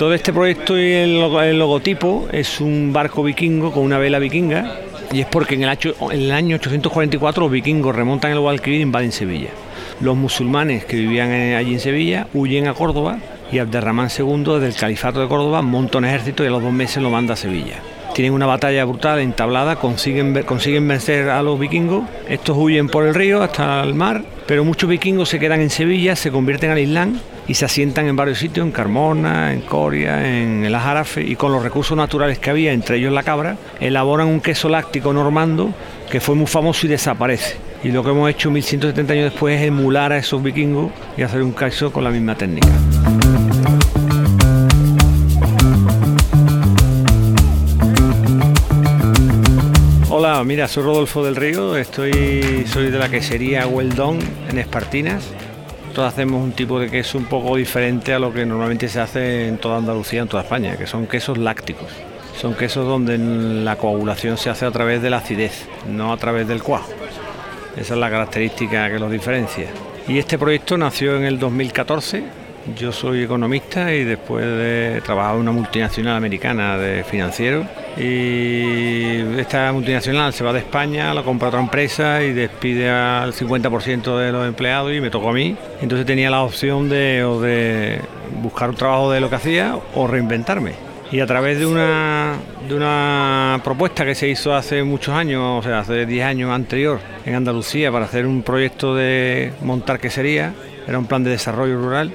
Todo este proyecto y el, logotipo es un barco vikingo con una vela vikinga y es porque en el, año 844 los vikingos remontan el Guadalquivir e invaden Sevilla. Los musulmanes que vivían allí en Sevilla huyen a Córdoba y Abderramán II desde el califato de Córdoba monta un ejército y a los dos meses lo manda a Sevilla. Tienen una batalla brutal, entablada, consiguen, consiguen vencer a los vikingos, estos huyen por el río hasta el mar, pero muchos vikingos se quedan en Sevilla, se convierten al Islam y se asientan en varios sitios, en Carmona, en Coria, en el Ajarafe, y con los recursos naturales que había, entre ellos la cabra, elaboran un queso láctico normando que fue muy famoso y desaparece. Y lo que hemos hecho 1170 años después es emular a esos vikingos y hacer un queso con la misma técnica. Mira, soy Rodolfo del Río, estoy, soy de la quesería Weldon en Espartinas. Nosotros hacemos un tipo de queso un poco diferente a lo que normalmente se hace en toda Andalucía, en toda España, que son quesos lácticos. Son quesos donde la coagulación se hace a través de la acidez, no a través del cuajo. Esa es la característica que los diferencia. Y este proyecto nació en el 2014 yo soy economista y después de trabajar en una multinacional americana de financiero y esta multinacional se va de España, la compra otra empresa y despide al 50% de los empleados y me tocó a mí. Entonces tenía la opción de, de buscar un trabajo de lo que hacía o reinventarme. Y a través de una, de una propuesta que se hizo hace muchos años, o sea, hace 10 años anterior, en Andalucía, para hacer un proyecto de montar quesería, era un plan de desarrollo rural,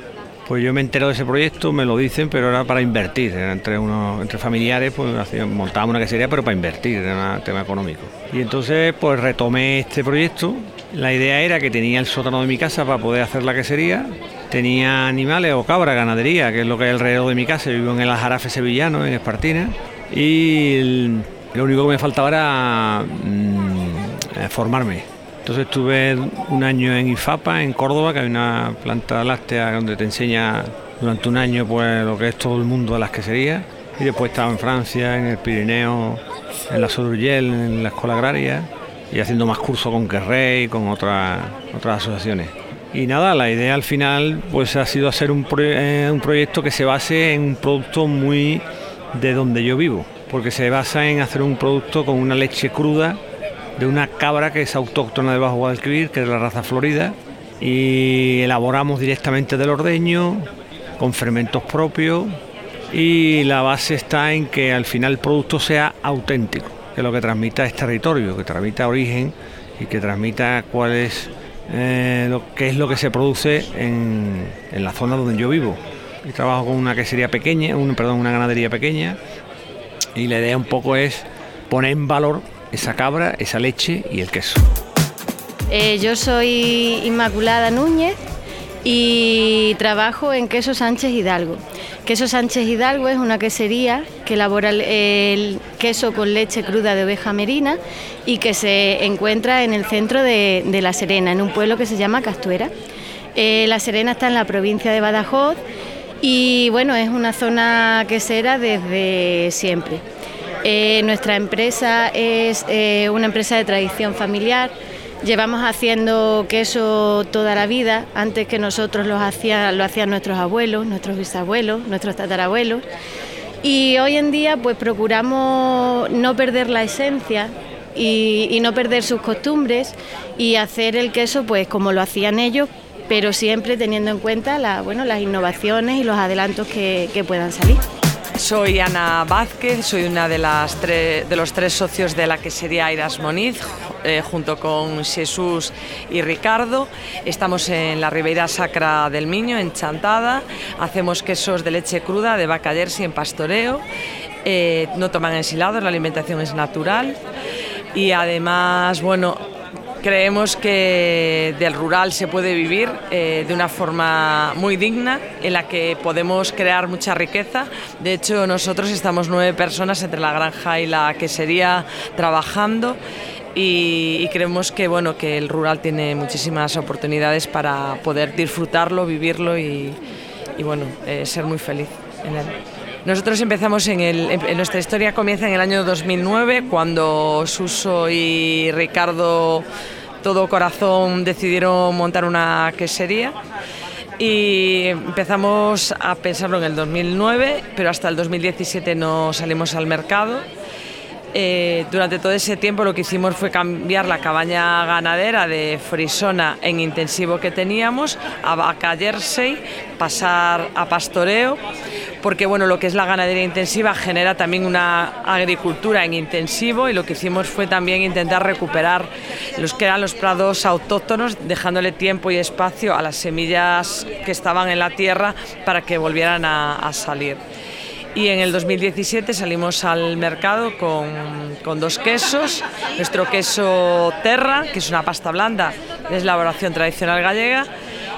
pues yo me entero de ese proyecto, me lo dicen, pero era para invertir, entre unos, entre familiares, pues montábamos una quesería, pero para invertir, era un tema económico. Y entonces pues retomé este proyecto. La idea era que tenía el sótano de mi casa para poder hacer la quesería, tenía animales o cabra, ganadería, que es lo que hay alrededor de mi casa, vivo en el Ajarafe sevillano, en Espartina, y lo único que me faltaba era mm, formarme entonces estuve un año en IFAPA, en Córdoba, que hay una planta láctea donde te enseña durante un año pues lo que es todo el mundo de las queserías. Y después estaba en Francia, en el Pirineo, en la Sodurgel, en la Escuela Agraria, y haciendo más cursos con Querrey y con otras, otras asociaciones. Y nada, la idea al final pues ha sido hacer un, eh, un proyecto que se base en un producto muy de donde yo vivo, porque se basa en hacer un producto con una leche cruda de una cabra que es autóctona de Bajo Guadalquivir, que es la raza florida, y elaboramos directamente del ordeño, con fermentos propios, y la base está en que al final el producto sea auténtico, que lo que transmita es territorio, que transmita origen y que transmita cuál es eh, lo, qué es lo que se produce en, en, la zona donde yo vivo. Y trabajo con una quesería pequeña, un, perdón, una ganadería pequeña, y la idea un poco es poner en valor esa cabra, esa leche y el queso. Eh, yo soy Inmaculada Núñez y trabajo en Queso Sánchez Hidalgo. Queso Sánchez Hidalgo es una quesería que elabora el, queso con leche cruda de oveja merina y que se encuentra en el centro de, La Serena, en un pueblo que se llama Castuera. Eh, la Serena está en la provincia de Badajoz y bueno, es una zona quesera desde siempre. Eh, nuestra empresa es eh, una empresa de tradición familiar. Llevamos haciendo queso toda la vida. Antes que nosotros lo hacían, lo hacían nuestros abuelos, nuestros bisabuelos, nuestros tatarabuelos. Y hoy en día pues procuramos no perder la esencia y, no perder sus costumbres y hacer el queso pues como lo hacían ellos, pero siempre teniendo en cuenta bueno, las innovaciones y los adelantos que puedan salir. Soy Ana Vázquez, soy una de, las de los tres socios de la que sería Airas Moniz, eh, junto con Jesús y Ricardo. Estamos en la Ribeira Sacra del Miño, en Chantada. Hacemos quesos de leche cruda, de vaca jersey en pastoreo. Eh, no toman ensilados, la alimentación es natural. Y además, bueno, Creemos que del rural se puede vivir eh, de una forma muy digna, en la que podemos crear mucha riqueza. De hecho, nosotros estamos nueve personas entre la granja y la quesería trabajando. Y, creemos que bueno que el rural tiene muchísimas oportunidades para poder disfrutarlo, vivirlo y, bueno eh, ser muy feliz en él. Nosotros empezamos en, el, nuestra historia comienza en el año 2009 cuando Suso y Ricardo todo corazón decidieron montar una quesería. y empezamos a pensarlo en el 2009, pero hasta el 2017 no salimos al mercado. Eh, durante todo ese tiempo lo que hicimos fue cambiar la cabaña ganadera de frisona en intensivo que teníamos a vaca pasar a pastoreo, porque bueno, lo que es la ganadería intensiva genera también una agricultura en intensivo y lo que hicimos fue también intentar recuperar los que eran los prados autóctonos, dejándole tiempo y espacio a las semillas que estaban en la tierra para que volvieran a salir y en el 2017 salimos al mercado con, con, dos quesos, nuestro queso Terra, que es una pasta blanda, es la elaboración tradicional gallega,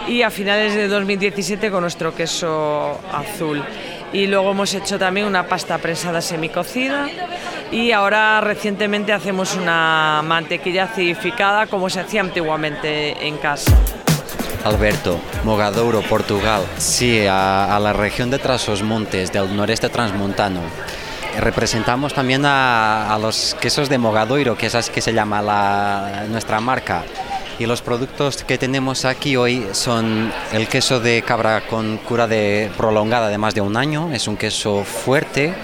y a finales de 2017 con nuestro queso azul. Y luego hemos hecho también una pasta prensada semicocida y ahora recientemente hacemos una mantequilla acidificada como se hacía antiguamente en casa. Alberto, Mogadouro, Portugal. Sí, a, la región de Trasosmontes, del noreste transmontano. Representamos también a, los quesos de Mogadouro, que es así que se llama nuestra marca. Y los productos que tenemos aquí hoy son el queso de cabra con cura de prolongada de más de un año, es un queso fuerte,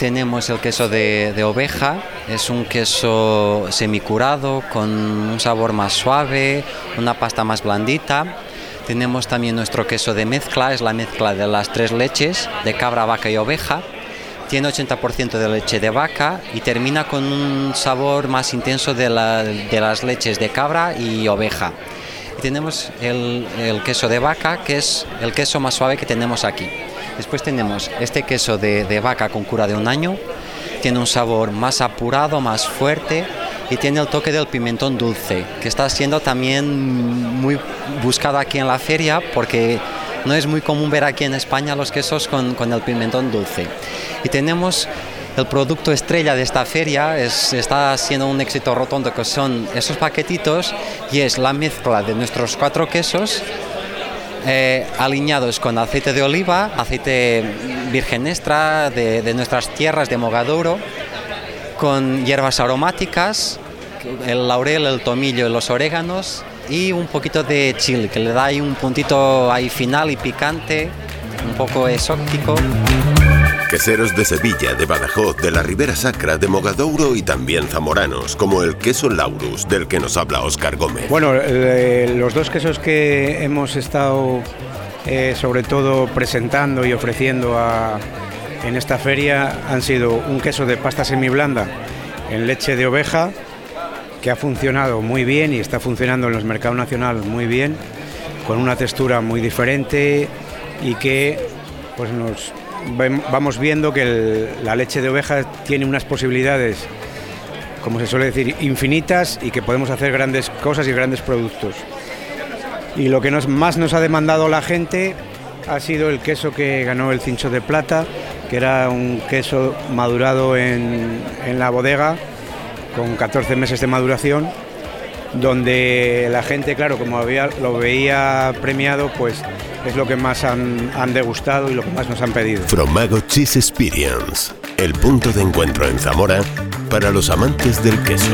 tenemos el queso de, oveja, es un queso semicurado con un sabor más suave, una pasta más blandita. Tenemos también nuestro queso de mezcla, es la mezcla de las tres leches, de cabra, vaca y oveja. Tiene 80% de leche de vaca y termina con un sabor más intenso de, las leches de cabra y oveja. Y tenemos el queso de vaca, que es el queso más suave que tenemos aquí. Después tenemos este queso de, vaca con cura de un año, tiene un sabor más apurado, más fuerte y tiene el toque del pimentón dulce, que está siendo también muy buscado aquí en la feria porque no es muy común ver aquí en España los quesos con, el pimentón dulce. Y tenemos el producto estrella de esta feria, es, está siendo un éxito rotundo, que son esos paquetitos y es la mezcla de nuestros cuatro quesos eh, alineados con aceite de oliva, aceite virgen extra de, nuestras tierras de Mogaduro, con hierbas aromáticas, el laurel, el tomillo y los oréganos y un poquito de chile que le da un puntito ahí final y picante, un poco exótico. Queseros de Sevilla, de Badajoz, de la Ribera Sacra, de Mogadouro y también zamoranos, como el queso Laurus, del que nos habla Oscar Gómez. Bueno, eh, los dos quesos que hemos estado eh, sobre todo presentando y ofreciendo en esta feria han sido un queso de pasta semiblanda en leche de oveja, que ha funcionado muy bien y está funcionando en los mercados nacionales muy bien, con una textura muy diferente y que pues nos vamos viendo que la leche de oveja tiene unas posibilidades, como se suele decir, infinitas y que podemos hacer grandes cosas y grandes productos. Y lo que más nos ha demandado la gente ha sido el queso que ganó el cincho de plata, que era un queso madurado en, la bodega con 14 meses de maduración donde la gente, claro, como había, lo veía premiado, pues es lo que más han, degustado y lo que más nos han pedido. Fromago Cheese Experience, el punto de encuentro en Zamora para los amantes del queso.